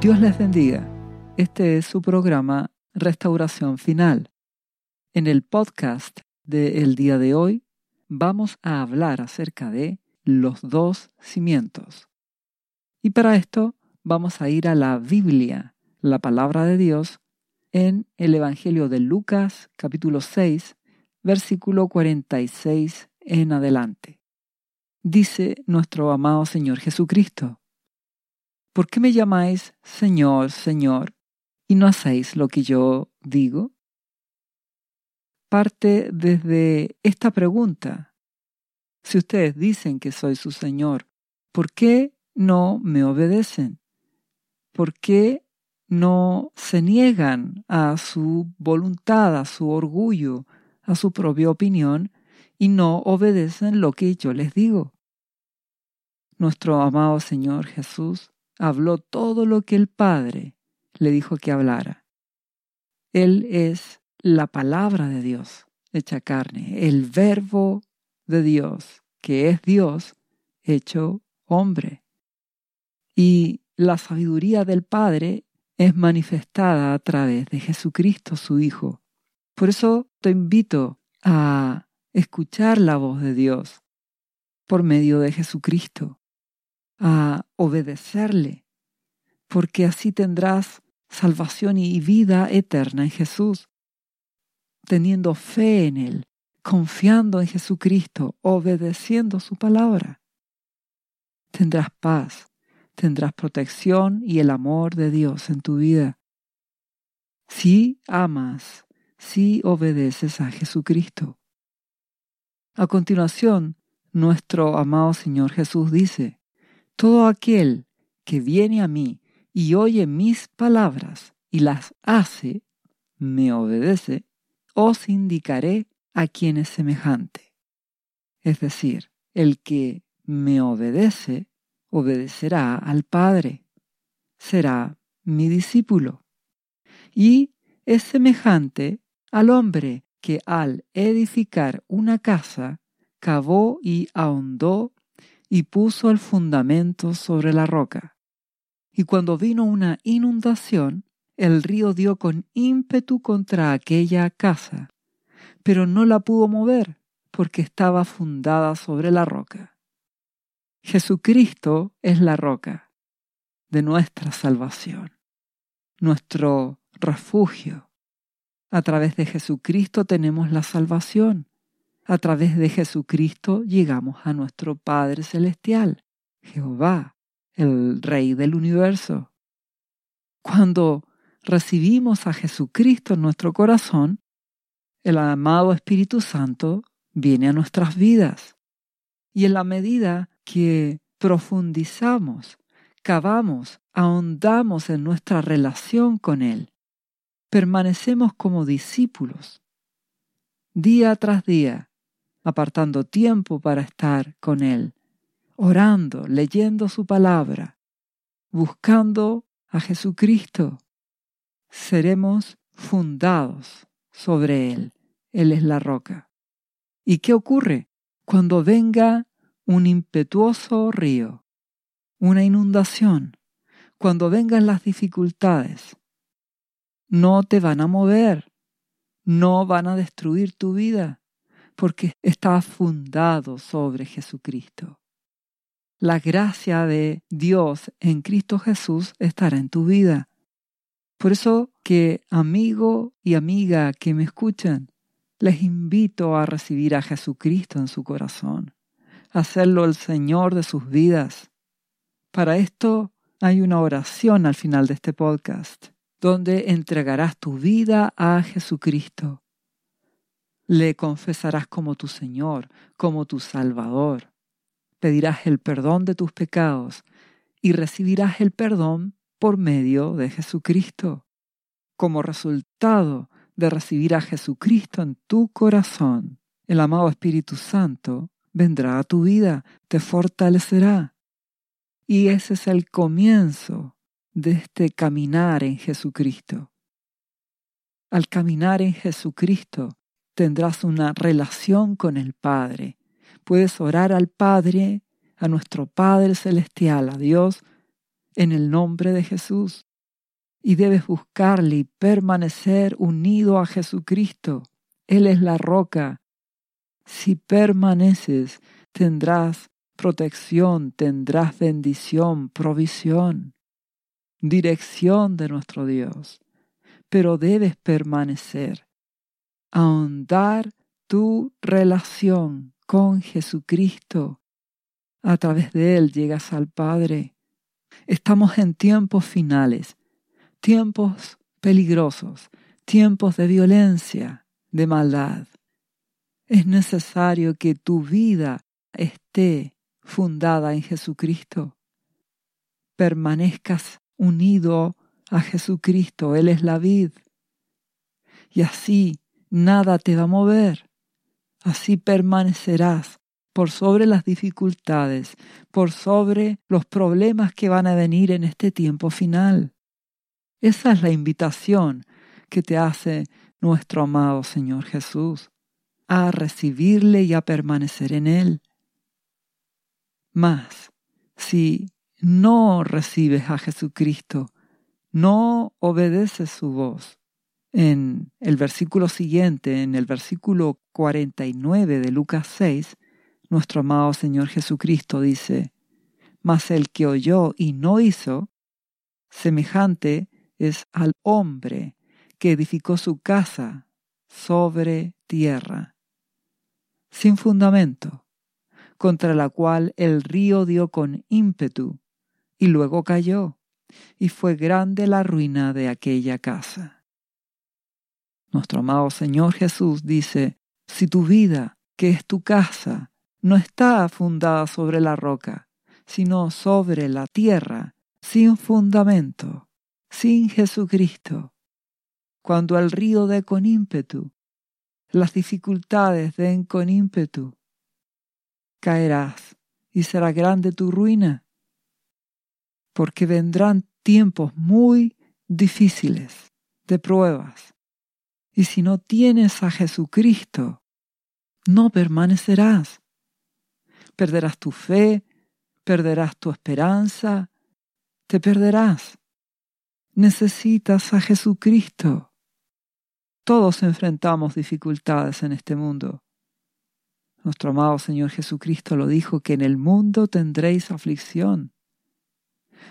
Dios les bendiga. Este es su programa Restauración Final. En el podcast de el día de hoy vamos a hablar acerca de los dos cimientos. Y para esto vamos a ir a la Biblia, la palabra de Dios, en el Evangelio de Lucas capítulo 6, versículo 46 en adelante. Dice nuestro amado Señor Jesucristo, ¿por qué me llamáis Señor, Señor, y no hacéis lo que yo digo? Parte desde esta pregunta. Si ustedes dicen que soy su Señor, ¿por qué no me obedecen? ¿Por qué no se niegan a su voluntad, a su orgullo, a su propia opinión y no obedecen lo que yo les digo? Nuestro amado Señor Jesús habló todo lo que el Padre le dijo que hablara. Él es la palabra de Dios hecha carne, el verbo de Dios, que es Dios hecho hombre. Y la sabiduría del Padre es manifestada a través de Jesucristo, su Hijo. Por eso te invito a escuchar la voz de Dios por medio de Jesucristo a obedecerle, porque así tendrás salvación y vida eterna en Jesús, teniendo fe en Él, confiando en Jesucristo, obedeciendo su palabra. Tendrás paz, tendrás protección y el amor de Dios en tu vida. Si amas, si obedeces a Jesucristo. A continuación, nuestro amado Señor Jesús dice, todo aquel que viene a mí y oye mis palabras y las hace, me obedece, os indicaré a quien es semejante. Es decir, el que me obedece, obedecerá al Padre, será mi discípulo. Y es semejante al hombre que al edificar una casa, cavó y ahondó y puso el fundamento sobre la roca. Y cuando vino una inundación, el río dio con ímpetu contra aquella casa, pero no la pudo mover porque estaba fundada sobre la roca. Jesucristo es la roca de nuestra salvación, nuestro refugio. A través de Jesucristo tenemos la salvación a través de Jesucristo llegamos a nuestro Padre Celestial, Jehová, el Rey del universo. Cuando recibimos a Jesucristo en nuestro corazón, el amado Espíritu Santo viene a nuestras vidas. Y en la medida que profundizamos, cavamos, ahondamos en nuestra relación con Él, permanecemos como discípulos. Día tras día apartando tiempo para estar con Él, orando, leyendo su palabra, buscando a Jesucristo, seremos fundados sobre Él. Él es la roca. ¿Y qué ocurre cuando venga un impetuoso río, una inundación, cuando vengan las dificultades? No te van a mover, no van a destruir tu vida, porque está fundado sobre Jesucristo. La gracia de Dios en Cristo Jesús estará en tu vida. Por eso que amigo y amiga que me escuchan, les invito a recibir a Jesucristo en su corazón, a hacerlo el Señor de sus vidas. Para esto hay una oración al final de este podcast, donde entregarás tu vida a Jesucristo le confesarás como tu Señor, como tu Salvador. Pedirás el perdón de tus pecados y recibirás el perdón por medio de Jesucristo. Como resultado de recibir a Jesucristo en tu corazón, el amado Espíritu Santo vendrá a tu vida, te fortalecerá. Y ese es el comienzo de este caminar en Jesucristo. Al caminar en Jesucristo, tendrás una relación con el Padre. Puedes orar al Padre, a nuestro Padre Celestial, a Dios, en el nombre de Jesús. y debes buscarle y permanecer unido a Jesucristo. Él es la roca. Si permaneces, tendrás protección, tendrás bendición, provisión, dirección de nuestro Dios. Pero debes permanecer, ahondar tu relación con Jesucristo. A través de Él llegas al Padre. Estamos en tiempos finales tiempos peligrosos, tiempos de violencia, de maldad. Es necesario que tu vida esté fundada en Jesucristo. Permanezcas unido a Jesucristo, Él es la vid. Y así nada te va a mover. Así permanecerás por sobre las dificultades, por sobre los problemas que van a venir en este tiempo final. Esa es la invitación que te hace nuestro amado Señor Jesús, a recibirle y a permanecer en Él. Mas, si no recibes a Jesucristo, no obedeces su voz. En el versículo siguiente, en el versículo 49 de Lucas 6, nuestro amado Señor Jesucristo dice, Mas el que oyó y no hizo, semejante es al hombre que edificó su casa sobre tierra, sin fundamento, contra la cual el río dio con ímpetu y luego cayó, y fue grande la ruina de aquella casa. Nuestro amado Señor Jesús dice, si tu vida, que es tu casa, no está fundada sobre la roca, sino sobre la tierra, sin fundamento, sin Jesucristo, cuando el río dé con ímpetu, las dificultades den con ímpetu, caerás y será grande tu ruina, porque vendrán tiempos muy difíciles de pruebas. Y si no tienes a Jesucristo, no permanecerás. Perderás tu fe, perderás tu esperanza, te perderás necesitas a Jesucristo. Todos enfrentamos dificultades en este mundo. Nuestro amado Señor Jesucristo lo dijo que en el mundo tendréis aflicción.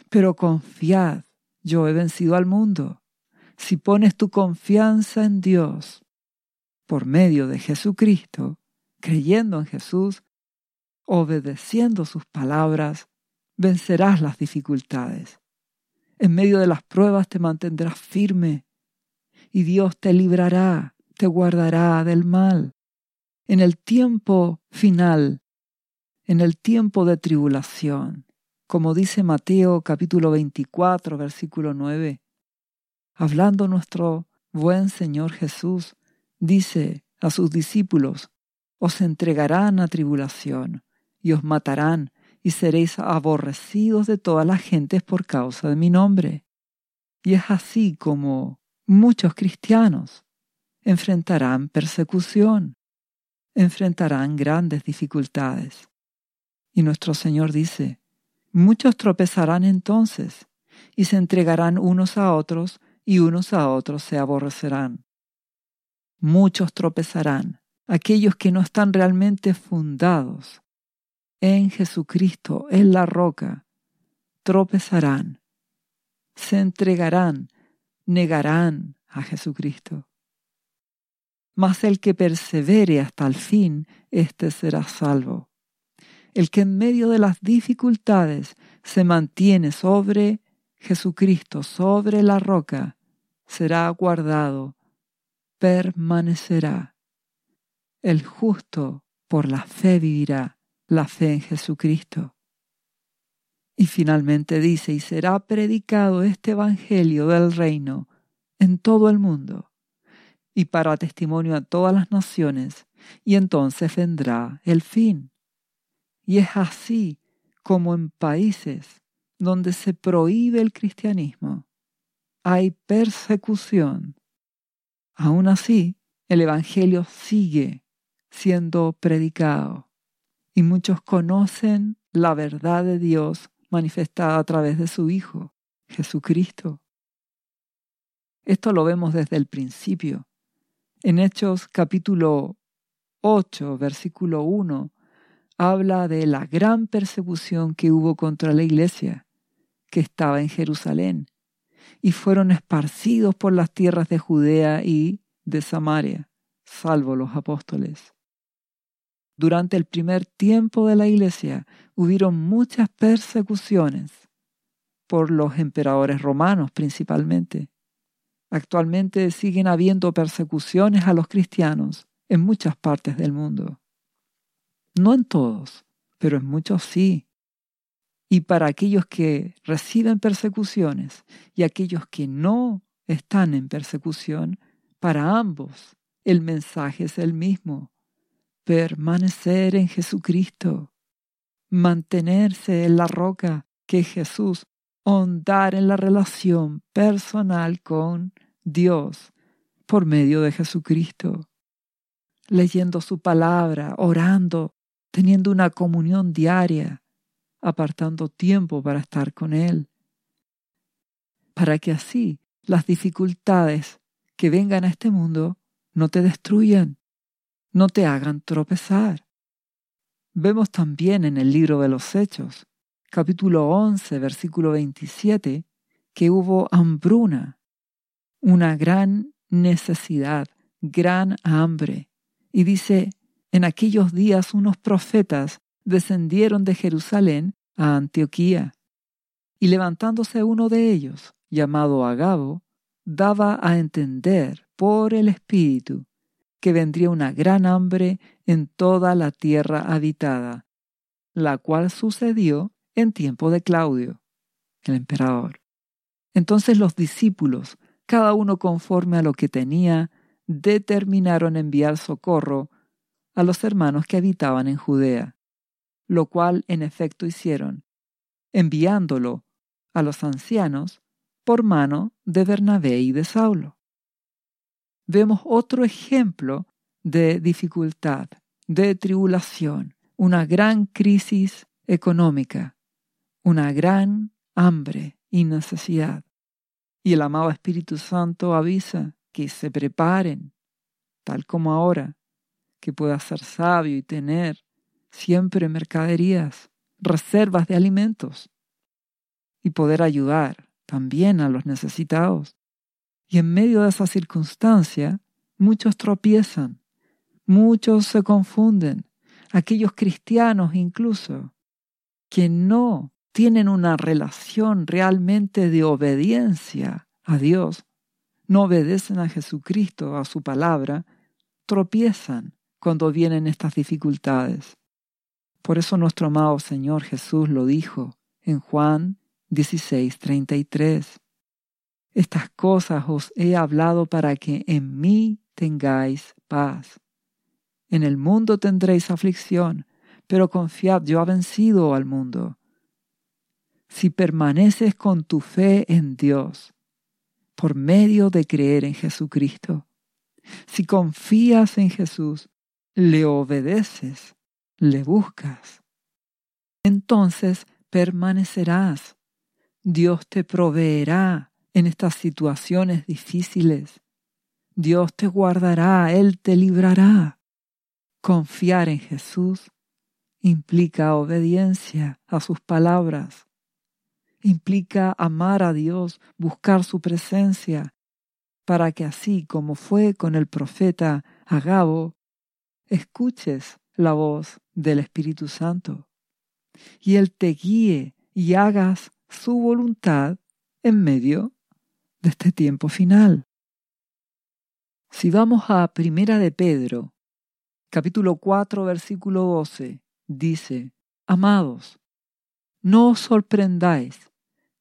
Pero confiad, yo he vencido al mundo. Si pones tu confianza en Dios por medio de Jesucristo, creyendo en Jesús, obedeciendo sus palabras, vencerás las dificultades. En medio de las pruebas te mantendrás firme y Dios te librará, te guardará del mal. En el tiempo final, en el tiempo de tribulación, como dice Mateo capítulo 24, versículo 9, hablando nuestro buen Señor Jesús, dice a sus discípulos, os entregarán a tribulación y os matarán y seréis aborrecidos de todas las gentes por causa de mi nombre. Y es así como muchos cristianos enfrentarán persecución, enfrentarán grandes dificultades. Y nuestro Señor dice, muchos tropezarán entonces y se entregarán unos a otros y unos a otros se aborrecerán. Muchos tropezarán, aquellos que no están realmente fundados en Jesucristo, en la roca, tropezarán, se entregarán, negarán a Jesucristo. Mas el que persevere hasta el fin, éste será salvo. El que en medio de las dificultades se mantiene sobre Jesucristo, sobre la roca, será guardado, permanecerá. El justo por la fe vivirá la fe en Jesucristo. Y finalmente dice, y será predicado este Evangelio del reino en todo el mundo, y para testimonio a todas las naciones, y entonces vendrá el fin. Y es así como en países donde se prohíbe el cristianismo, hay persecución. Aún así, el Evangelio sigue siendo predicado y muchos conocen la verdad de Dios manifestada a través de su Hijo, Jesucristo. Esto lo vemos desde el principio. En Hechos capítulo 8, versículo 1, habla de la gran persecución que hubo contra la iglesia que estaba en Jerusalén y fueron esparcidos por las tierras de Judea y de Samaria, salvo los apóstoles. Durante el primer tiempo de la iglesia hubieron muchas persecuciones por los emperadores romanos principalmente. Actualmente siguen habiendo persecuciones a los cristianos en muchas partes del mundo. No en todos, pero en muchos sí. Y para aquellos que reciben persecuciones y aquellos que no están en persecución, para ambos el mensaje es el mismo. Permanecer en Jesucristo, mantenerse en la roca que es Jesús, hondar en la relación personal con Dios por medio de Jesucristo, leyendo su palabra, orando, teniendo una comunión diaria, apartando tiempo para estar con Él, para que así las dificultades que vengan a este mundo no te destruyan, no te hagan tropezar. Vemos también en el libro de los Hechos, capítulo 11, versículo 27, que hubo hambruna, una gran necesidad, gran hambre. Y dice, en aquellos días unos profetas descendieron de Jerusalén a Antioquía, y levantándose uno de ellos, llamado Agabo, daba a entender por el Espíritu que vendría una gran hambre en toda la tierra habitada, la cual sucedió en tiempo de Claudio, el emperador. Entonces los discípulos, cada uno conforme a lo que tenía, determinaron enviar socorro a los hermanos que habitaban en Judea, lo cual en efecto hicieron, enviándolo a los ancianos por mano de Bernabé y de Saulo. Vemos otro ejemplo de dificultad, de tribulación, una gran crisis económica, una gran hambre y necesidad. Y el amado Espíritu Santo avisa que se preparen, tal como ahora, que pueda ser sabio y tener siempre mercaderías, reservas de alimentos y poder ayudar también a los necesitados. Y en medio de esa circunstancia, muchos tropiezan, muchos se confunden, aquellos cristianos incluso, que no tienen una relación realmente de obediencia a Dios, no obedecen a Jesucristo, a su palabra, tropiezan cuando vienen estas dificultades. Por eso nuestro amado Señor Jesús lo dijo en Juan 16:33. Estas cosas os he hablado para que en mí tengáis paz. En el mundo tendréis aflicción, pero confiad, yo he vencido al mundo. Si permaneces con tu fe en Dios, por medio de creer en Jesucristo, si confías en Jesús, le obedeces, le buscas, entonces permanecerás. Dios te proveerá en estas situaciones difíciles. Dios te guardará, Él te librará. Confiar en Jesús implica obediencia a sus palabras. Implica amar a Dios, buscar su presencia, para que así como fue con el profeta Agabo, escuches la voz del Espíritu Santo y Él te guíe y hagas su voluntad en medio de este tiempo final. Si vamos a Primera de Pedro, capítulo 4, versículo 12, dice, Amados, no os sorprendáis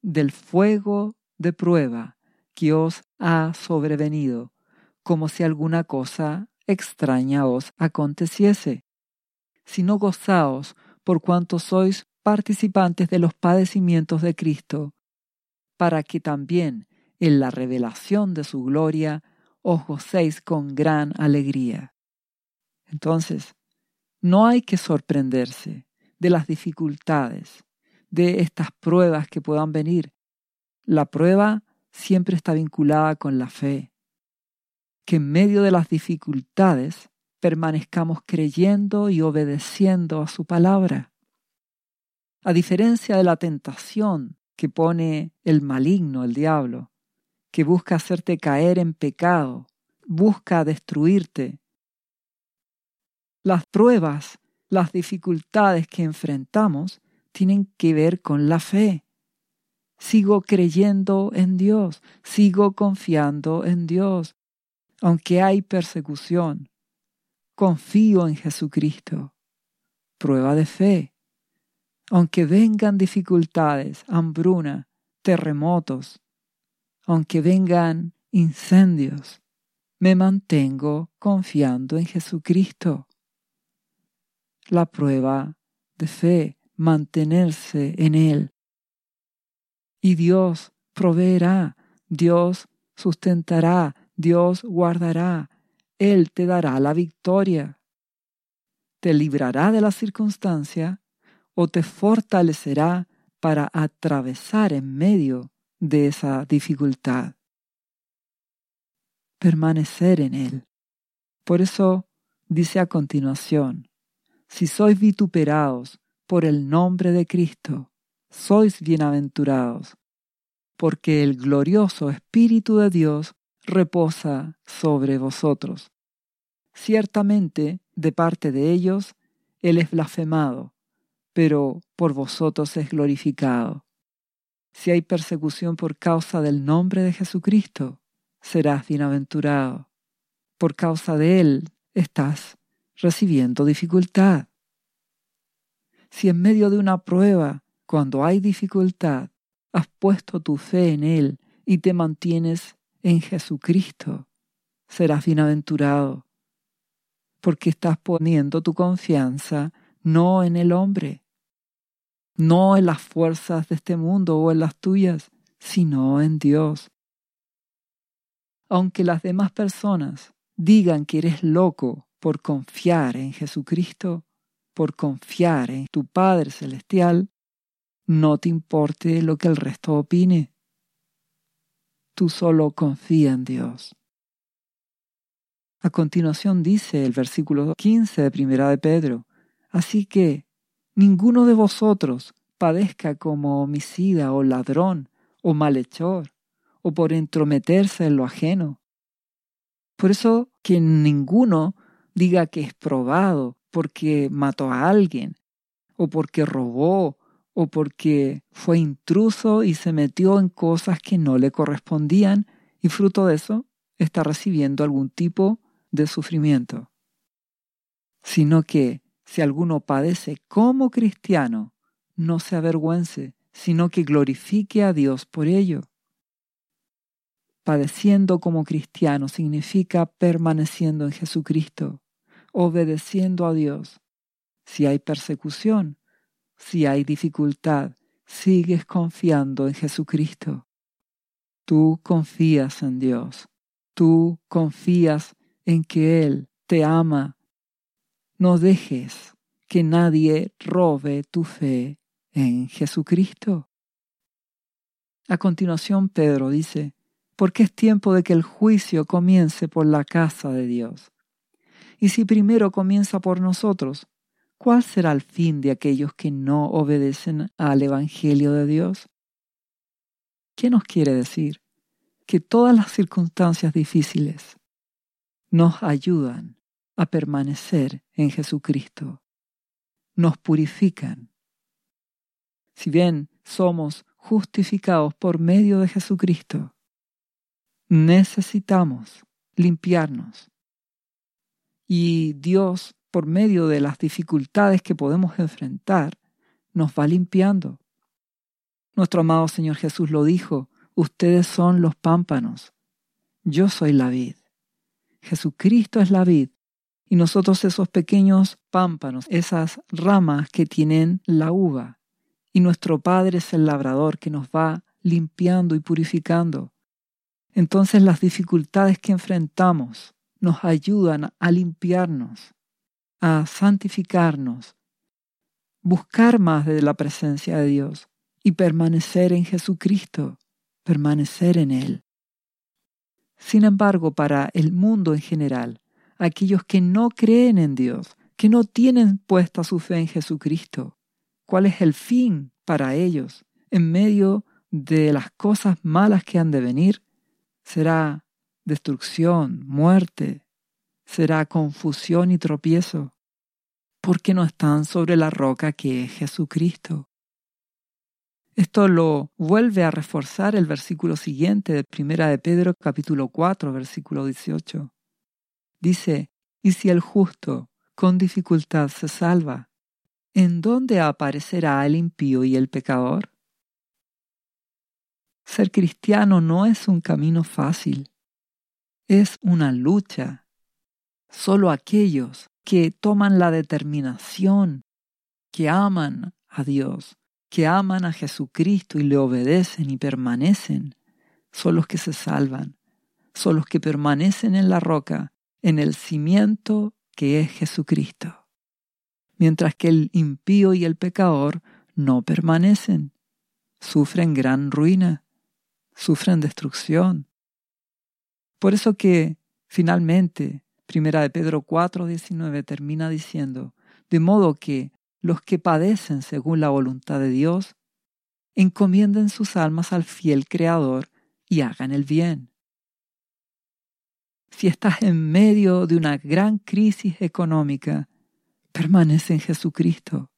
del fuego de prueba que os ha sobrevenido, como si alguna cosa extraña os aconteciese, sino gozaos por cuanto sois participantes de los padecimientos de Cristo, para que también en la revelación de su gloria os gocéis con gran alegría. Entonces, no hay que sorprenderse de las dificultades, de estas pruebas que puedan venir. La prueba siempre está vinculada con la fe. Que en medio de las dificultades permanezcamos creyendo y obedeciendo a su palabra. A diferencia de la tentación que pone el maligno, el diablo, que busca hacerte caer en pecado, busca destruirte. Las pruebas, las dificultades que enfrentamos tienen que ver con la fe. Sigo creyendo en Dios, sigo confiando en Dios, aunque hay persecución. Confío en Jesucristo. Prueba de fe. Aunque vengan dificultades, hambruna, terremotos, aunque vengan incendios, me mantengo confiando en Jesucristo. La prueba de fe, mantenerse en Él. Y Dios proveerá, Dios sustentará, Dios guardará, Él te dará la victoria. Te librará de la circunstancia o te fortalecerá para atravesar en medio de esa dificultad. Permanecer en Él. Por eso dice a continuación, si sois vituperados por el nombre de Cristo, sois bienaventurados, porque el glorioso Espíritu de Dios reposa sobre vosotros. Ciertamente, de parte de ellos, Él es blasfemado, pero por vosotros es glorificado. Si hay persecución por causa del nombre de Jesucristo, serás bienaventurado. Por causa de Él estás recibiendo dificultad. Si en medio de una prueba, cuando hay dificultad, has puesto tu fe en Él y te mantienes en Jesucristo, serás bienaventurado, porque estás poniendo tu confianza no en el hombre, no en las fuerzas de este mundo o en las tuyas, sino en Dios. Aunque las demás personas digan que eres loco por confiar en Jesucristo, por confiar en tu Padre Celestial, no te importe lo que el resto opine. Tú solo confía en Dios. A continuación dice el versículo 15 de Primera de Pedro, Así que ninguno de vosotros padezca como homicida o ladrón o malhechor o por entrometerse en lo ajeno. Por eso que ninguno diga que es probado porque mató a alguien o porque robó o porque fue intruso y se metió en cosas que no le correspondían y fruto de eso está recibiendo algún tipo de sufrimiento, sino que si alguno padece como cristiano, no se avergüence, sino que glorifique a Dios por ello. Padeciendo como cristiano significa permaneciendo en Jesucristo, obedeciendo a Dios. Si hay persecución, si hay dificultad, sigues confiando en Jesucristo. Tú confías en Dios. Tú confías en que Él te ama no dejes que nadie robe tu fe en Jesucristo. A continuación Pedro dice, porque es tiempo de que el juicio comience por la casa de Dios. Y si primero comienza por nosotros, ¿cuál será el fin de aquellos que no obedecen al Evangelio de Dios? ¿Qué nos quiere decir? Que todas las circunstancias difíciles nos ayudan a permanecer en Jesucristo. Nos purifican. Si bien somos justificados por medio de Jesucristo, necesitamos limpiarnos. Y Dios, por medio de las dificultades que podemos enfrentar, nos va limpiando. Nuestro amado Señor Jesús lo dijo, ustedes son los pámpanos, yo soy la vid. Jesucristo es la vid y nosotros esos pequeños pámpanos, esas ramas que tienen la uva. Y nuestro Padre es el labrador que nos va limpiando y purificando. Entonces las dificultades que enfrentamos nos ayudan a limpiarnos, a santificarnos, buscar más de la presencia de Dios y permanecer en Jesucristo, permanecer en Él. Sin embargo, para el mundo en general, aquellos que no creen en Dios, que no tienen puesta su fe en Jesucristo, ¿cuál es el fin para ellos en medio de las cosas malas que han de venir? Será destrucción, muerte, será confusión y tropiezo, porque no están sobre la roca que es Jesucristo. Esto lo vuelve a reforzar el versículo siguiente de Primera de Pedro capítulo 4 versículo 18. Dice, y si el justo con dificultad se salva, ¿en dónde aparecerá el impío y el pecador? Ser cristiano no es un camino fácil, es una lucha. Solo aquellos que toman la determinación, que aman a Dios, que aman a Jesucristo y le obedecen y permanecen, son los que se salvan, son los que permanecen en la roca, en el cimiento que es Jesucristo. Mientras que el impío y el pecador no permanecen, sufren gran ruina, sufren destrucción. Por eso que finalmente, primera de Pedro 4:19 termina diciendo, de modo que los que padecen según la voluntad de Dios, encomienden sus almas al fiel Creador y hagan el bien. Si estás en medio de una gran crisis económica, permanece en Jesucristo.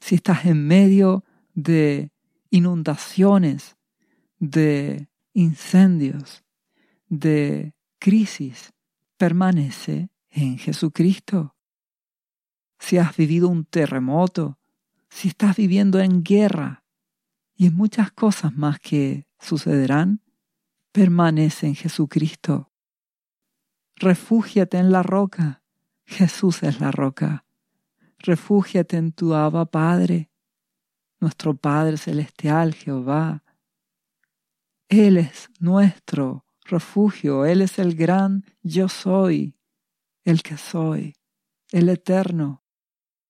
Si estás en medio de inundaciones, de incendios, de crisis, permanece en Jesucristo si has vivido un terremoto, si estás viviendo en guerra y en muchas cosas más que sucederán, permanece en Jesucristo. Refúgiate en la roca. Jesús es la roca. Refúgiate en tu Abba Padre, nuestro Padre Celestial, Jehová. Él es nuestro refugio, Él es el gran yo soy, el que soy, el eterno,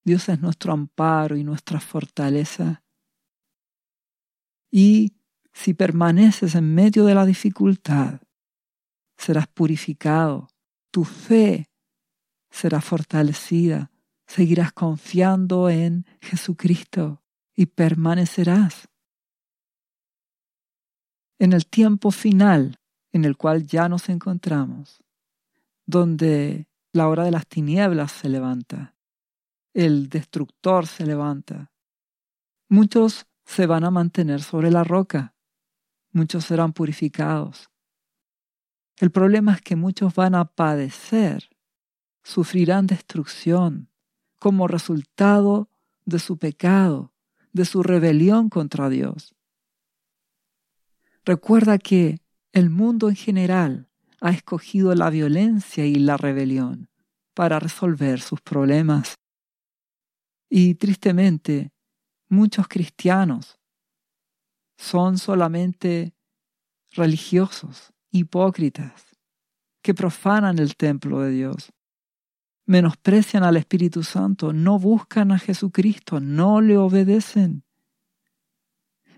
Dios es nuestro amparo y nuestra fortaleza. Y si permaneces en medio de la dificultad, serás purificado, tu fe será fortalecida, seguirás confiando en Jesucristo y permanecerás. En el tiempo final en el cual ya nos encontramos, donde la hora de las tinieblas se levanta, el destructor se levanta. Muchos se van a mantener sobre la roca, muchos serán purificados. El problema es que muchos van a padecer, sufrirán destrucción como resultado de su pecado, de su rebelión contra Dios. Recuerda que el mundo en general ha escogido la violencia y la rebelión para resolver sus problemas. Y tristemente, muchos cristianos son solamente religiosos, hipócritas, que profanan el templo de Dios, menosprecian al Espíritu Santo, no buscan a Jesucristo, no le obedecen.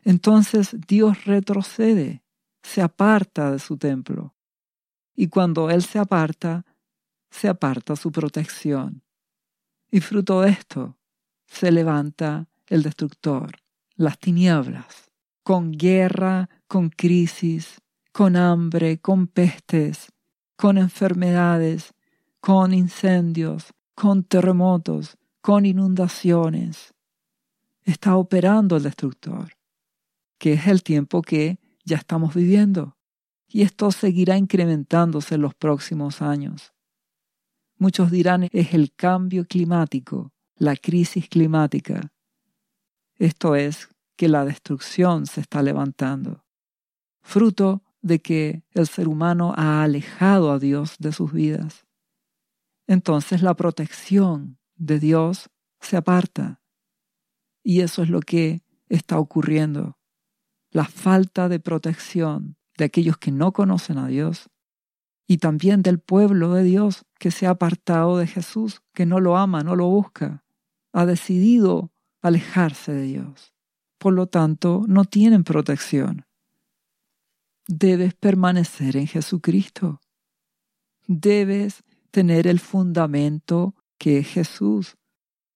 Entonces Dios retrocede, se aparta de su templo. Y cuando Él se aparta, se aparta su protección. Y fruto de esto, se levanta el destructor, las tinieblas, con guerra, con crisis, con hambre, con pestes, con enfermedades, con incendios, con terremotos, con inundaciones. Está operando el destructor, que es el tiempo que ya estamos viviendo, y esto seguirá incrementándose en los próximos años. Muchos dirán es el cambio climático, la crisis climática. Esto es que la destrucción se está levantando, fruto de que el ser humano ha alejado a Dios de sus vidas. Entonces la protección de Dios se aparta. Y eso es lo que está ocurriendo. La falta de protección de aquellos que no conocen a Dios y también del pueblo de Dios que se ha apartado de Jesús, que no lo ama, no lo busca ha decidido alejarse de Dios. Por lo tanto, no tienen protección. debes permanecer en Jesucristo. Debes tener el fundamento que es Jesús.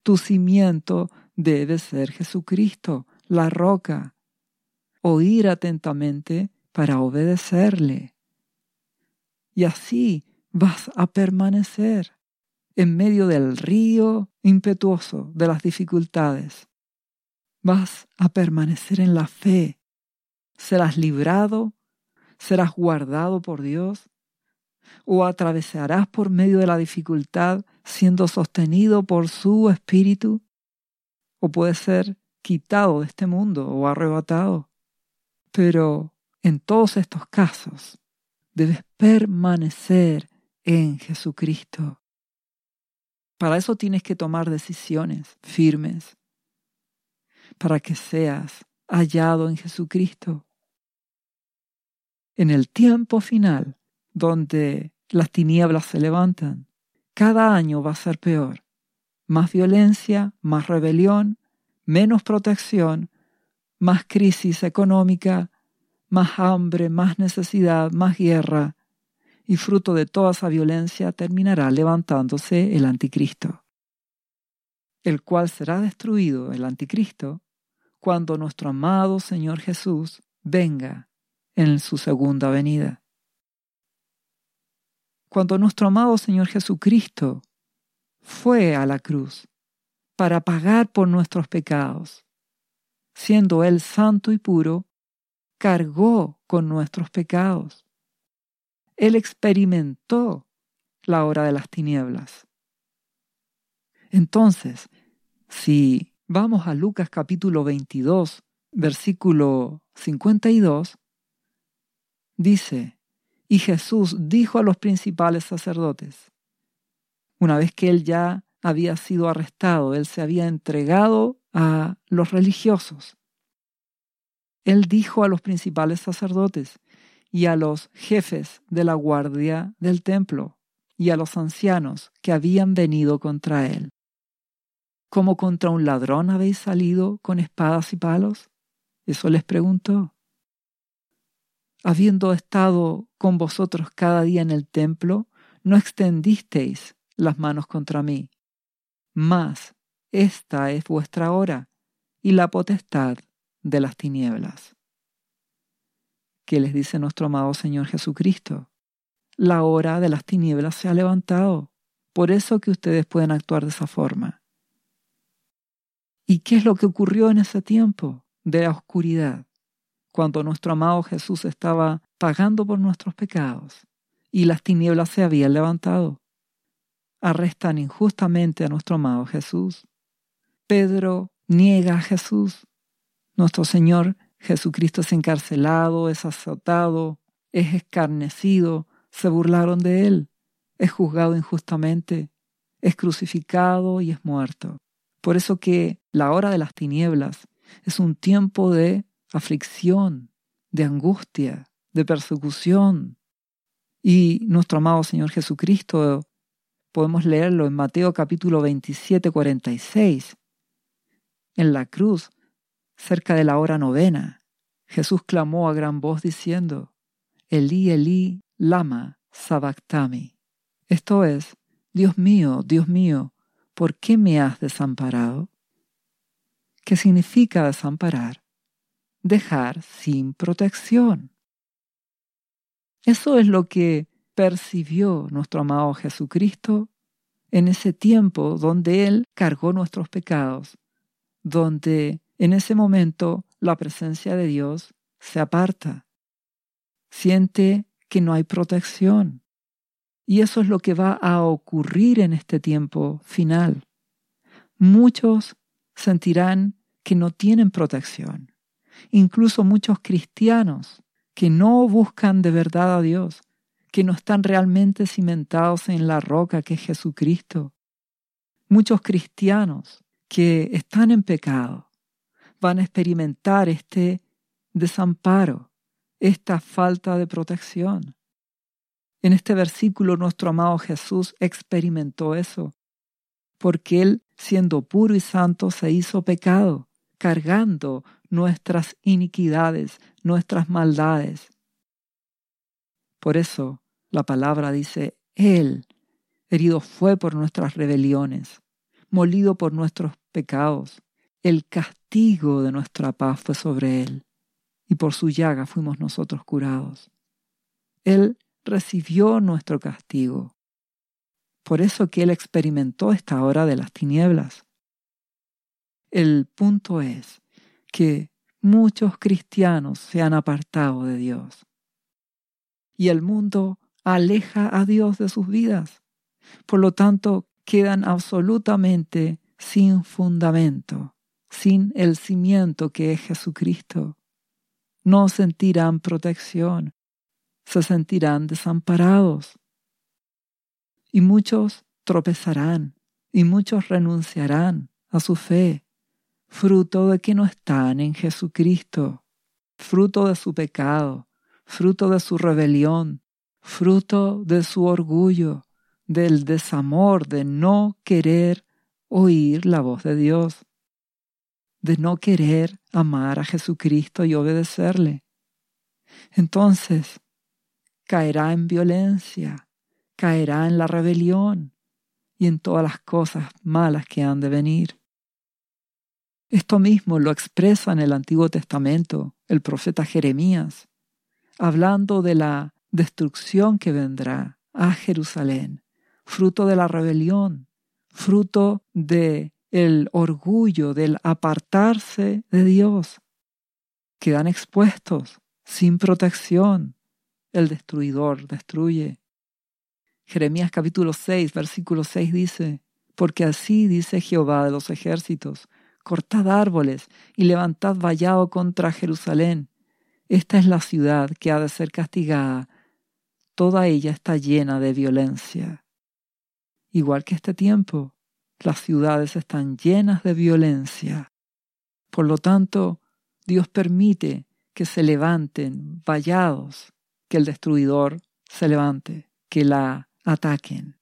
Tu cimiento debe ser Jesucristo, la roca. Oír atentamente para obedecerle. Y así vas a permanecer en medio del río impetuoso de las dificultades. Vas a permanecer en la fe. Serás librado, serás guardado por Dios, o atravesarás por medio de la dificultad siendo sostenido por su espíritu, o puede ser quitado de este mundo o arrebatado. Pero en todos estos casos debes permanecer en Jesucristo. Para eso tienes que tomar decisiones firmes, para que seas hallado en Jesucristo. En el tiempo final, donde las tinieblas se levantan, cada año va a ser peor. Más violencia, más rebelión, menos protección, más crisis económica, más hambre, más necesidad, más guerra, y fruto de toda esa violencia terminará levantándose el anticristo, el cual será destruido, el anticristo, cuando nuestro amado Señor Jesús venga en su segunda venida. Cuando nuestro amado Señor Jesucristo fue a la cruz para pagar por nuestros pecados, siendo Él santo y puro, cargó con nuestros pecados. Él experimentó la hora de las tinieblas. Entonces, si vamos a Lucas capítulo 22, versículo 52, dice, y Jesús dijo a los principales sacerdotes, una vez que él ya había sido arrestado, él se había entregado a los religiosos. Él dijo a los principales sacerdotes y a los jefes de la guardia del templo y a los ancianos que habían venido contra él. ¿Cómo contra un ladrón habéis salido con espadas y palos? Eso les preguntó habiendo estado con vosotros cada día en el templo, no extendisteis las manos contra mí. Mas esta es vuestra hora y la potestad de las tinieblas. ¿Qué les dice nuestro amado Señor Jesucristo? La hora de las tinieblas se ha levantado. Por eso que ustedes pueden actuar de esa forma. ¿Y qué es lo que ocurrió en ese tiempo de la oscuridad? cuando nuestro amado Jesús estaba pagando por nuestros pecados y las tinieblas se habían levantado. Arrestan injustamente a nuestro amado Jesús. Pedro niega a Jesús. Nuestro Señor Jesucristo es encarcelado, es azotado, es escarnecido, se burlaron de él, es juzgado injustamente, es crucificado y es muerto. Por eso que la hora de las tinieblas es un tiempo de aflicción, de angustia, de persecución. Y nuestro amado Señor Jesucristo, podemos leerlo en Mateo capítulo 27, 46. En la cruz, cerca de la hora novena, Jesús clamó a gran voz diciendo, Elí, Elí, lama sabactami. Esto es, Dios mío, Dios mío, ¿por qué me has desamparado? ¿Qué significa desamparar? dejar sin protección. Eso es lo que percibió nuestro amado Jesucristo en ese tiempo donde Él cargó nuestros pecados, donde en ese momento la presencia de Dios se aparta, siente que no hay protección. Y eso es lo que va a ocurrir en este tiempo final. Muchos sentirán que no tienen protección, incluso muchos cristianos que no buscan de verdad a Dios, que no están realmente cimentados en la roca que es Jesucristo. Muchos cristianos que están en pecado van a experimentar este desamparo, esta falta de protección. En este versículo nuestro amado Jesús experimentó eso, porque Él, siendo puro y santo, se hizo pecado, cargando nuestras iniquidades, nuestras maldades. Por eso la palabra dice, Él herido fue por nuestras rebeliones, molido por nuestros pecados. El castigo de nuestra paz fue sobre Él, y por su llaga fuimos nosotros curados. Él recibió nuestro castigo. Por eso que Él experimentó esta hora de las tinieblas. El punto es que muchos cristianos se han apartado de Dios. Y el mundo aleja a Dios de sus vidas. Por lo tanto, quedan absolutamente sin fundamento, sin el cimiento que es Jesucristo. No sentirán protección, se sentirán desamparados. Y muchos tropezarán, y muchos renunciarán a su fe, fruto de que no están en Jesucristo, fruto de su pecado, fruto de su rebelión, fruto de su orgullo, del desamor de no querer oír la voz de Dios, de no querer amar a Jesucristo y obedecerle. Entonces, caerá en violencia, caerá en la rebelión y en todas las cosas malas que han de venir. Esto mismo lo expresa en el Antiguo Testamento el profeta Jeremías, hablando de la destrucción que vendrá a Jerusalén, fruto de la rebelión, fruto de el orgullo del apartarse de Dios. Quedan expuestos, sin protección, el destruidor destruye. Jeremías capítulo 6, versículo 6 dice, porque así dice Jehová de los ejércitos, cortad árboles y levantad vallado contra Jerusalén. Esta es la ciudad que ha de ser castigada. Toda ella está llena de violencia. Igual que este tiempo, las ciudades están llenas de violencia. Por lo tanto, Dios permite que se levanten vallados que el destruidor se levante, que la ataquen.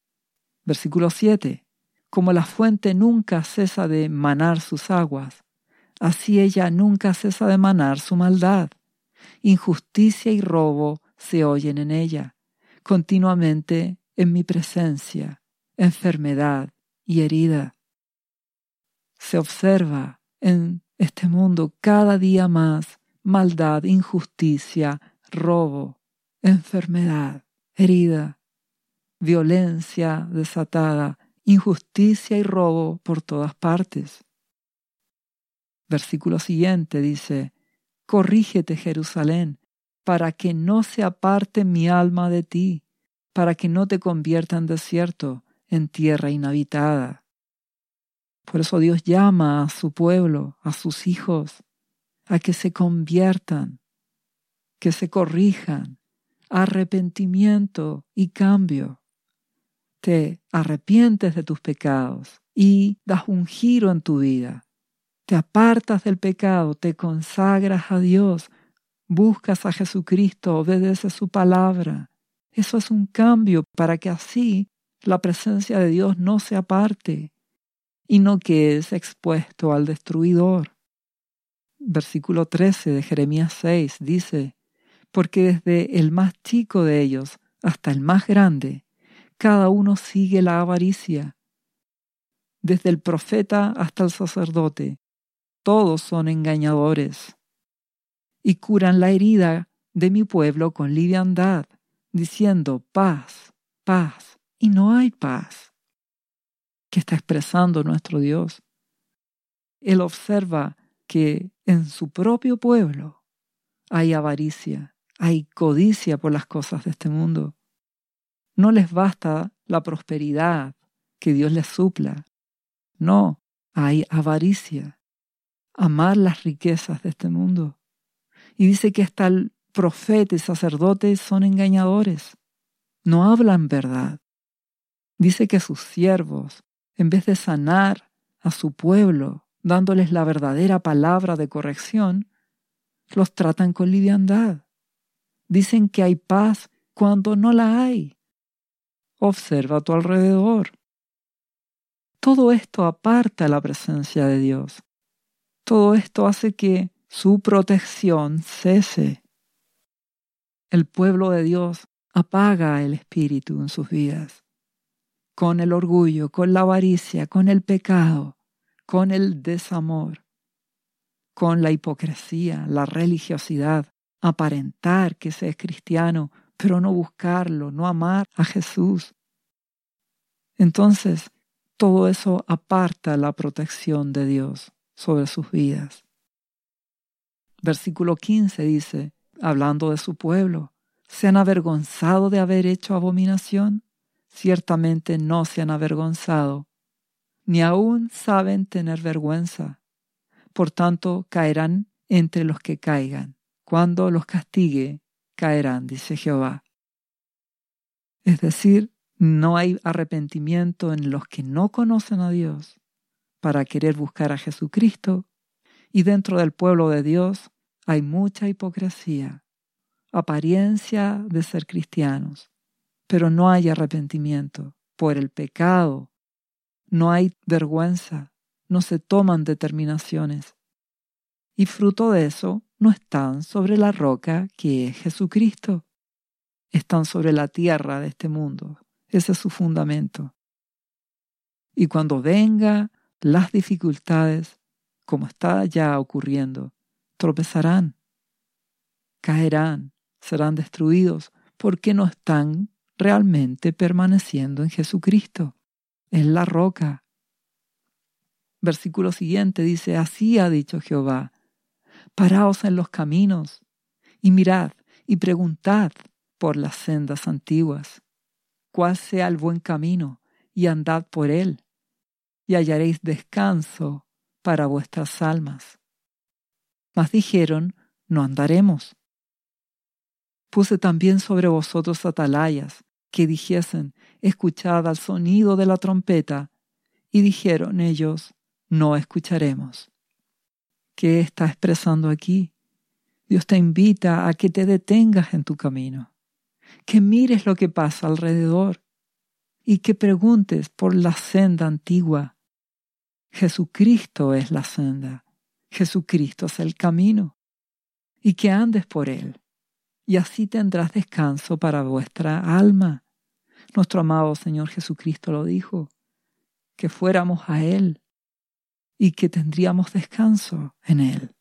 Versículo 7. Como la fuente nunca cesa de manar sus aguas, así ella nunca cesa de manar su maldad. Injusticia y robo se oyen en ella, continuamente en mi presencia, enfermedad y herida. Se observa en este mundo cada día más maldad, injusticia, robo, enfermedad, herida, violencia desatada, injusticia y robo por todas partes. Versículo siguiente dice, Corrígete Jerusalén, para que no se aparte mi alma de ti, para que no te convierta en desierto, en tierra inhabitada. Por eso Dios llama a su pueblo, a sus hijos, a que se conviertan, que se corrijan, arrepentimiento y cambio. Te arrepientes de tus pecados y das un giro en tu vida. Te apartas del pecado, te consagras a Dios, buscas a Jesucristo, obedeces su palabra. Eso es un cambio para que así la presencia de Dios no se aparte y no quedes expuesto al destruidor. Versículo 13 de Jeremías 6 dice, porque desde el más chico de ellos hasta el más grande, cada uno sigue la avaricia. Desde el profeta hasta el sacerdote, todos son engañadores. Y curan la herida de mi pueblo con liviandad, diciendo paz, paz, y no hay paz. ¿Qué está expresando nuestro Dios? Él observa que en su propio pueblo hay avaricia, hay codicia por las cosas de este mundo. No les basta la prosperidad que Dios les supla. No, hay avaricia, amar las riquezas de este mundo. Y dice que hasta el profeta y sacerdote son engañadores. No hablan verdad. Dice que sus siervos, en vez de sanar a su pueblo, dándoles la verdadera palabra de corrección, los tratan con liviandad. Dicen que hay paz cuando no la hay. Observa a tu alrededor. Todo esto aparta la presencia de Dios. Todo esto hace que su protección cese. El pueblo de Dios apaga el espíritu en sus vidas. Con el orgullo, con la avaricia, con el pecado, con el desamor, con la hipocresía, la religiosidad, aparentar que se es cristiano, pero no buscarlo, no amar a Jesús. Entonces, todo eso aparta la protección de Dios sobre sus vidas. Versículo 15 dice, hablando de su pueblo, ¿se han avergonzado de haber hecho abominación? Ciertamente no se han avergonzado, ni aún saben tener vergüenza. Por tanto, caerán entre los que caigan. Cuando los castigue, caerán, dice Jehová. Es decir, no hay arrepentimiento en los que no conocen a Dios para querer buscar a Jesucristo y dentro del pueblo de Dios hay mucha hipocresía, apariencia de ser cristianos, pero no hay arrepentimiento por el pecado, no hay vergüenza, no se toman determinaciones. Y fruto de eso no están sobre la roca que es Jesucristo, están sobre la tierra de este mundo. Ese es su fundamento. Y cuando venga las dificultades, como está ya ocurriendo, tropezarán, caerán, serán destruidos, porque no están realmente permaneciendo en Jesucristo. Es la roca. Versículo siguiente dice, así ha dicho Jehová, paraos en los caminos y mirad y preguntad por las sendas antiguas, cuál sea el buen camino, y andad por él, y hallaréis descanso para vuestras almas. Mas dijeron, no andaremos. Puse también sobre vosotros atalayas, que dijesen, escuchad al sonido de la trompeta, y dijeron ellos, no escucharemos. ¿Qué está expresando aquí? Dios te invita a que te detengas en tu camino, que mires lo que pasa alrededor y que preguntes por la senda antigua. Jesucristo es la senda. Jesucristo es el camino, y que andes por él, y así tendrás descanso para vuestra alma. Nuestro amado Señor Jesucristo lo dijo, que fuéramos a Él y que tendríamos descanso en Él.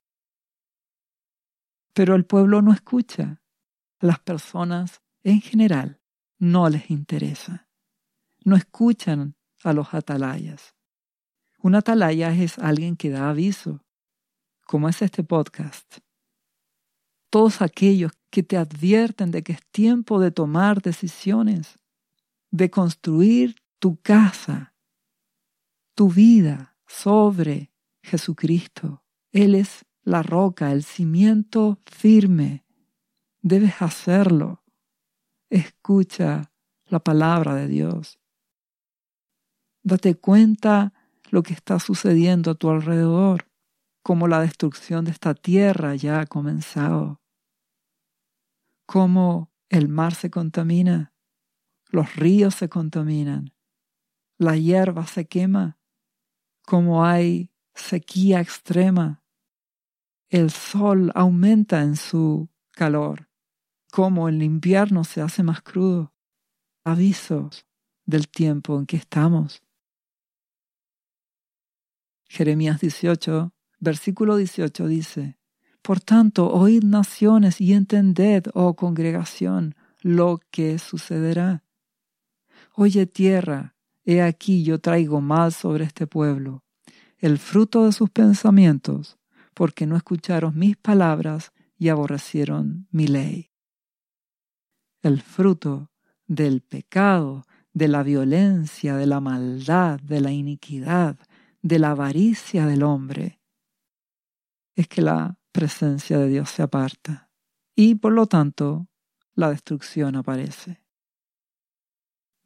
Pero el pueblo no escucha. Las personas en general no les interesa. No escuchan a los atalayas. Un atalaya es alguien que da aviso, como es este podcast. Todos aquellos que te advierten de que es tiempo de tomar decisiones, de construir tu casa, tu vida sobre Jesucristo. Él es la roca, el cimiento firme. Debes hacerlo. Escucha la palabra de Dios. Date cuenta lo que está sucediendo a tu alrededor cómo la destrucción de esta tierra ya ha comenzado, cómo el mar se contamina, los ríos se contaminan, la hierba se quema, cómo hay sequía extrema, el sol aumenta en su calor, cómo el invierno se hace más crudo, avisos del tiempo en que estamos. Jeremías 18 Versículo 18 dice, Por tanto, oíd naciones y entended, oh congregación, lo que sucederá. Oye tierra, he aquí yo traigo mal sobre este pueblo, el fruto de sus pensamientos, porque no escucharon mis palabras y aborrecieron mi ley. El fruto del pecado, de la violencia, de la maldad, de la iniquidad, de la avaricia del hombre, es que la presencia de Dios se aparta y por lo tanto la destrucción aparece.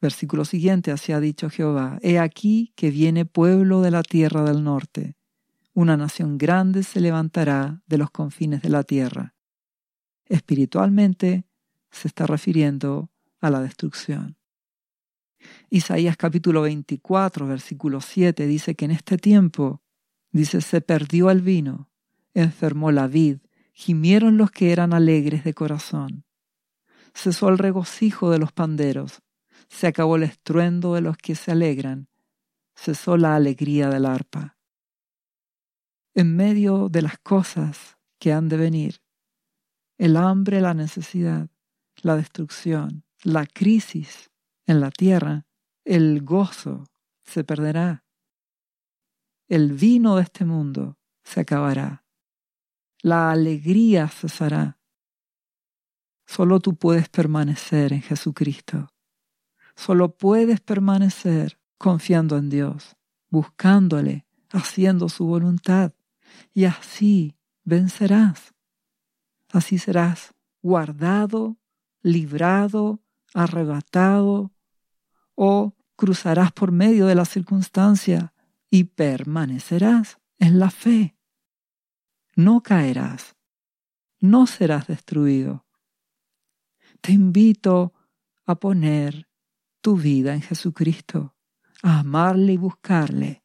Versículo siguiente, así ha dicho Jehová, He aquí que viene pueblo de la tierra del norte, una nación grande se levantará de los confines de la tierra. Espiritualmente se está refiriendo a la destrucción. Isaías capítulo 24, versículo 7 dice que en este tiempo, dice, se perdió el vino enfermó la vid, gimieron los que eran alegres de corazón. cesó el regocijo de los panderos, se acabó el estruendo de los que se alegran, cesó la alegría del arpa. En medio de las cosas que han de venir, el hambre, la necesidad, la destrucción, la crisis en la tierra, el gozo se perderá. El vino de este mundo se acabará. La alegría cesará. Solo tú puedes permanecer en Jesucristo. Solo puedes permanecer confiando en Dios, buscándole, haciendo su voluntad. Y así vencerás. Así serás guardado, librado, arrebatado, o cruzarás por medio de la circunstancia y permanecerás en la fe. No caerás, no serás destruido. Te invito a poner tu vida en Jesucristo, a amarle y buscarle,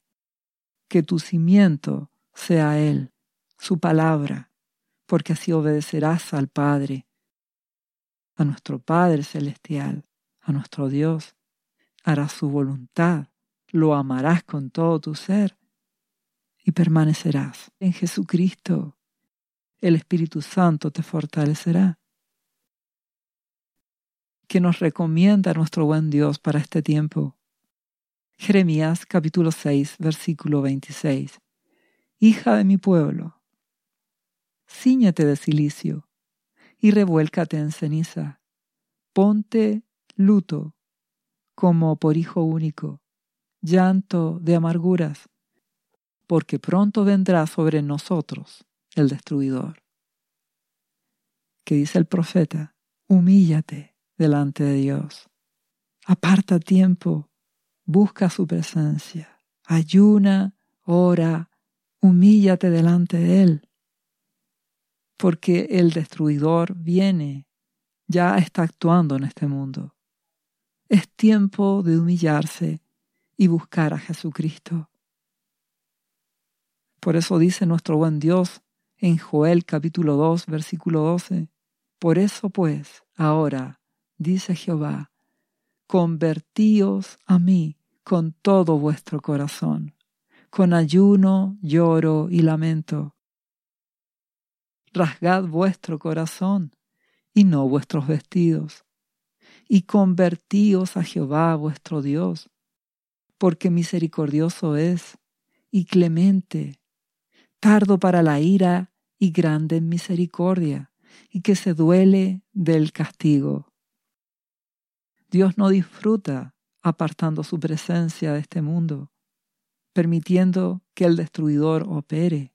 que tu cimiento sea Él, su palabra, porque así obedecerás al Padre, a nuestro Padre Celestial, a nuestro Dios, harás su voluntad, lo amarás con todo tu ser y permanecerás en Jesucristo. El Espíritu Santo te fortalecerá. Que nos recomienda nuestro buen Dios para este tiempo. Jeremías capítulo 6, versículo 26. Hija de mi pueblo, ciñete de silicio y revuélcate en ceniza. Ponte luto como por hijo único, llanto de amarguras, porque pronto vendrá sobre nosotros el destruidor. Que dice el profeta, humíllate delante de Dios, aparta tiempo, busca su presencia, ayuna, ora, humíllate delante de Él, porque el destruidor viene, ya está actuando en este mundo. Es tiempo de humillarse y buscar a Jesucristo. Por eso dice nuestro buen Dios en Joel capítulo 2 versículo 12, Por eso pues, ahora, dice Jehová, convertíos a mí con todo vuestro corazón, con ayuno, lloro y lamento. Rasgad vuestro corazón y no vuestros vestidos, y convertíos a Jehová vuestro Dios, porque misericordioso es y clemente, tardo para la ira y grande en misericordia, y que se duele del castigo. Dios no disfruta apartando su presencia de este mundo, permitiendo que el destruidor opere.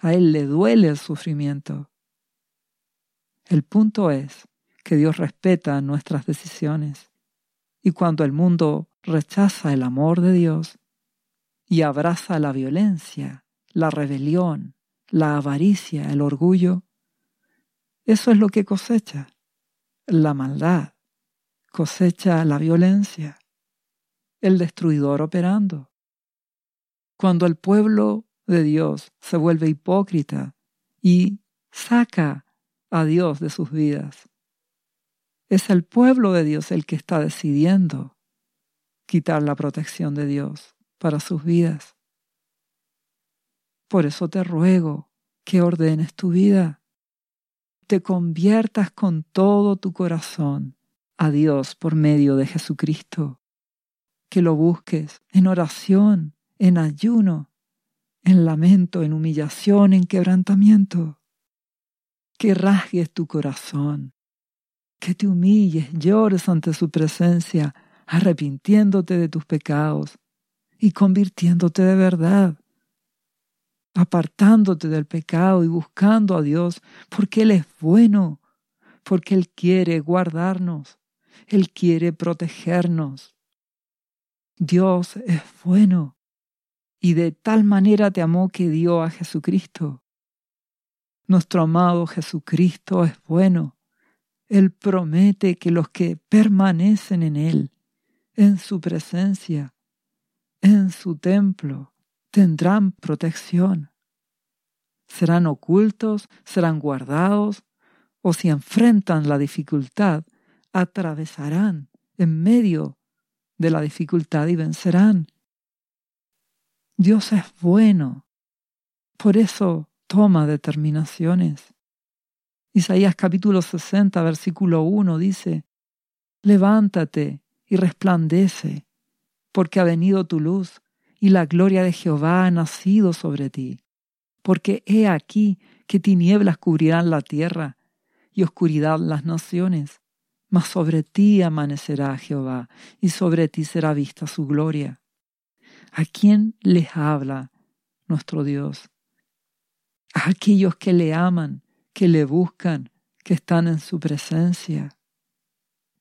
A Él le duele el sufrimiento. El punto es que Dios respeta nuestras decisiones. Y cuando el mundo rechaza el amor de Dios y abraza la violencia, la rebelión, la avaricia, el orgullo, eso es lo que cosecha, la maldad, cosecha la violencia, el destruidor operando. Cuando el pueblo de Dios se vuelve hipócrita y saca a Dios de sus vidas, es el pueblo de Dios el que está decidiendo quitar la protección de Dios para sus vidas. Por eso te ruego que ordenes tu vida, te conviertas con todo tu corazón a Dios por medio de Jesucristo, que lo busques en oración, en ayuno, en lamento, en humillación, en quebrantamiento, que rasgues tu corazón que te humilles, llores ante su presencia, arrepintiéndote de tus pecados y convirtiéndote de verdad, apartándote del pecado y buscando a Dios, porque Él es bueno, porque Él quiere guardarnos, Él quiere protegernos. Dios es bueno y de tal manera te amó que dio a Jesucristo. Nuestro amado Jesucristo es bueno él promete que los que permanecen en Él, en su presencia, en su templo, tendrán protección. Serán ocultos, serán guardados, o si enfrentan la dificultad, atravesarán en medio de la dificultad y vencerán. Dios es bueno. Por eso toma determinaciones. Isaías capítulo 60, versículo 1 dice, Levántate y resplandece, porque ha venido tu luz y la gloria de Jehová ha nacido sobre ti. Porque he aquí que tinieblas cubrirán la tierra y oscuridad las naciones, mas sobre ti amanecerá Jehová y sobre ti será vista su gloria. ¿A quién les habla nuestro Dios? A aquellos que le aman, que le buscan, que están en su presencia.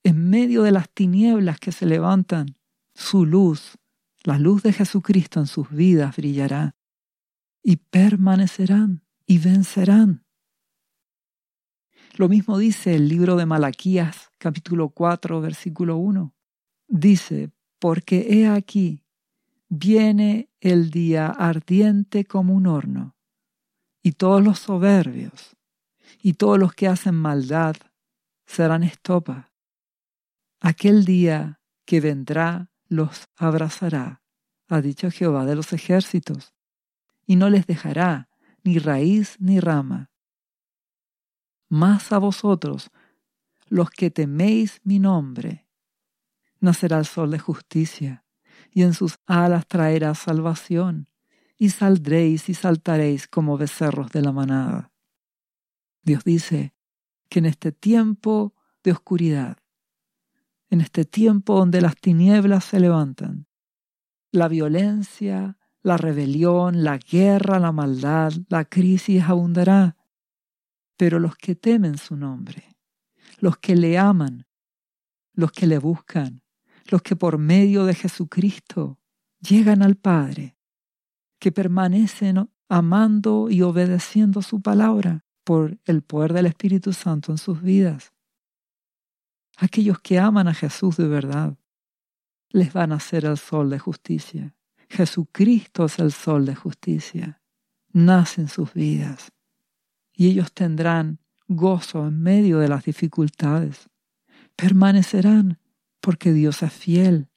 En medio de las tinieblas que se levantan, su luz, la luz de Jesucristo en sus vidas brillará y permanecerán y vencerán. Lo mismo dice el libro de Malaquías, capítulo 4, versículo 1. Dice, porque he aquí, viene el día ardiente como un horno, y todos los soberbios y todos los que hacen maldad serán estopa. Aquel día que vendrá los abrazará, ha dicho Jehová de los ejércitos, y no les dejará ni raíz ni rama. Más a vosotros, los que teméis mi nombre, nacerá el sol de justicia, y en sus alas traerá salvación, y saldréis y saltaréis como becerros de la manada. Dios dice que en este tiempo de oscuridad, en este tiempo donde las tinieblas se levantan, la violencia, la rebelión, la guerra, la maldad, la crisis abundará. Pero los que temen su nombre, los que le aman, los que le buscan, los que por medio de Jesucristo llegan al Padre, que permanecen amando y obedeciendo su palabra, por el poder del Espíritu Santo en sus vidas. Aquellos que aman a Jesús de verdad, les van a ser el sol de justicia. Jesucristo es el sol de justicia. Nace en sus vidas. Y ellos tendrán gozo en medio de las dificultades. Permanecerán porque Dios es fiel.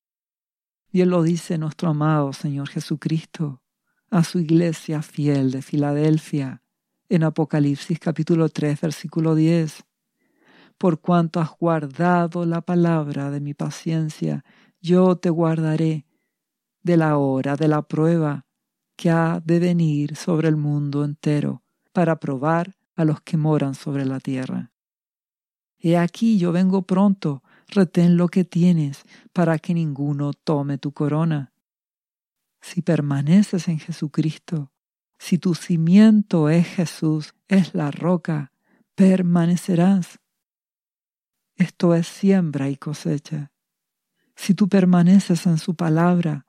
Y Él lo dice nuestro amado Señor Jesucristo a su iglesia fiel de Filadelfia en Apocalipsis capítulo 3 versículo 10. Por cuanto has guardado la palabra de mi paciencia, yo te guardaré de la hora de la prueba que ha de venir sobre el mundo entero para probar a los que moran sobre la tierra. He aquí yo vengo pronto, retén lo que tienes, para que ninguno tome tu corona. Si permaneces en Jesucristo, si tu cimiento es Jesús, es la roca, permanecerás. Esto es siembra y cosecha. Si tú permaneces en su palabra,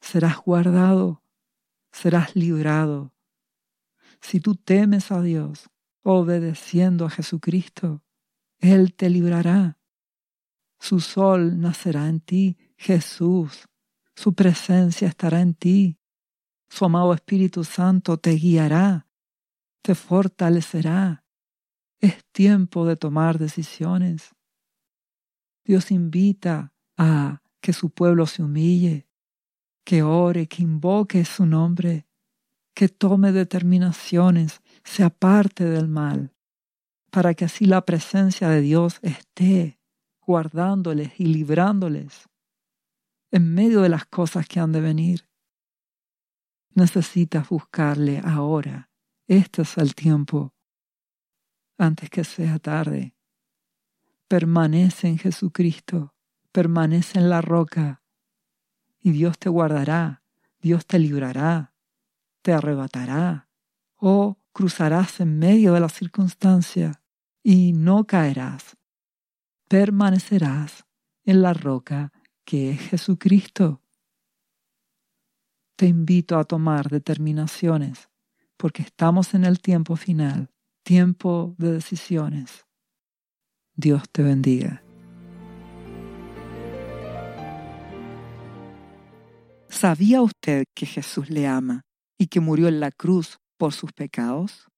serás guardado, serás librado. Si tú temes a Dios, obedeciendo a Jesucristo, Él te librará. Su sol nacerá en ti, Jesús. Su presencia estará en ti. Su amado Espíritu Santo te guiará, te fortalecerá. Es tiempo de tomar decisiones. Dios invita a que su pueblo se humille, que ore, que invoque su nombre, que tome determinaciones, se aparte del mal, para que así la presencia de Dios esté guardándoles y librándoles en medio de las cosas que han de venir. Necesitas buscarle ahora. Este es el tiempo. Antes que sea tarde. Permanece en Jesucristo. Permanece en la roca. Y Dios te guardará. Dios te librará. Te arrebatará. O cruzarás en medio de la circunstancia y no caerás. Permanecerás en la roca que es Jesucristo te invito a tomar determinaciones, porque estamos en el tiempo final, tiempo de decisiones. Dios te bendiga. ¿Sabía usted que Jesús le ama y que murió en la cruz por sus pecados?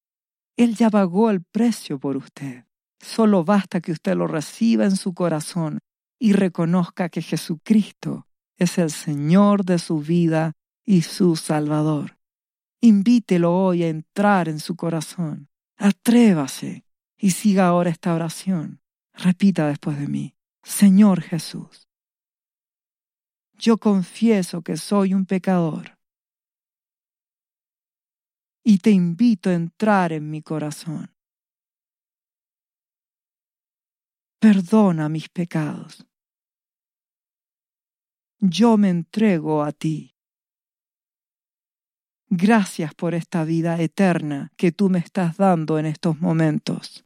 Él ya pagó el precio por usted. Solo basta que usted lo reciba en su corazón y reconozca que Jesucristo es el Señor de su vida y su Salvador. Invítelo hoy a entrar en su corazón. Atrévase y siga ahora esta oración. Repita después de mí, Señor Jesús, yo confieso que soy un pecador y te invito a entrar en mi corazón. Perdona mis pecados. Yo me entrego a ti. Gracias por esta vida eterna que tú me estás dando en estos momentos.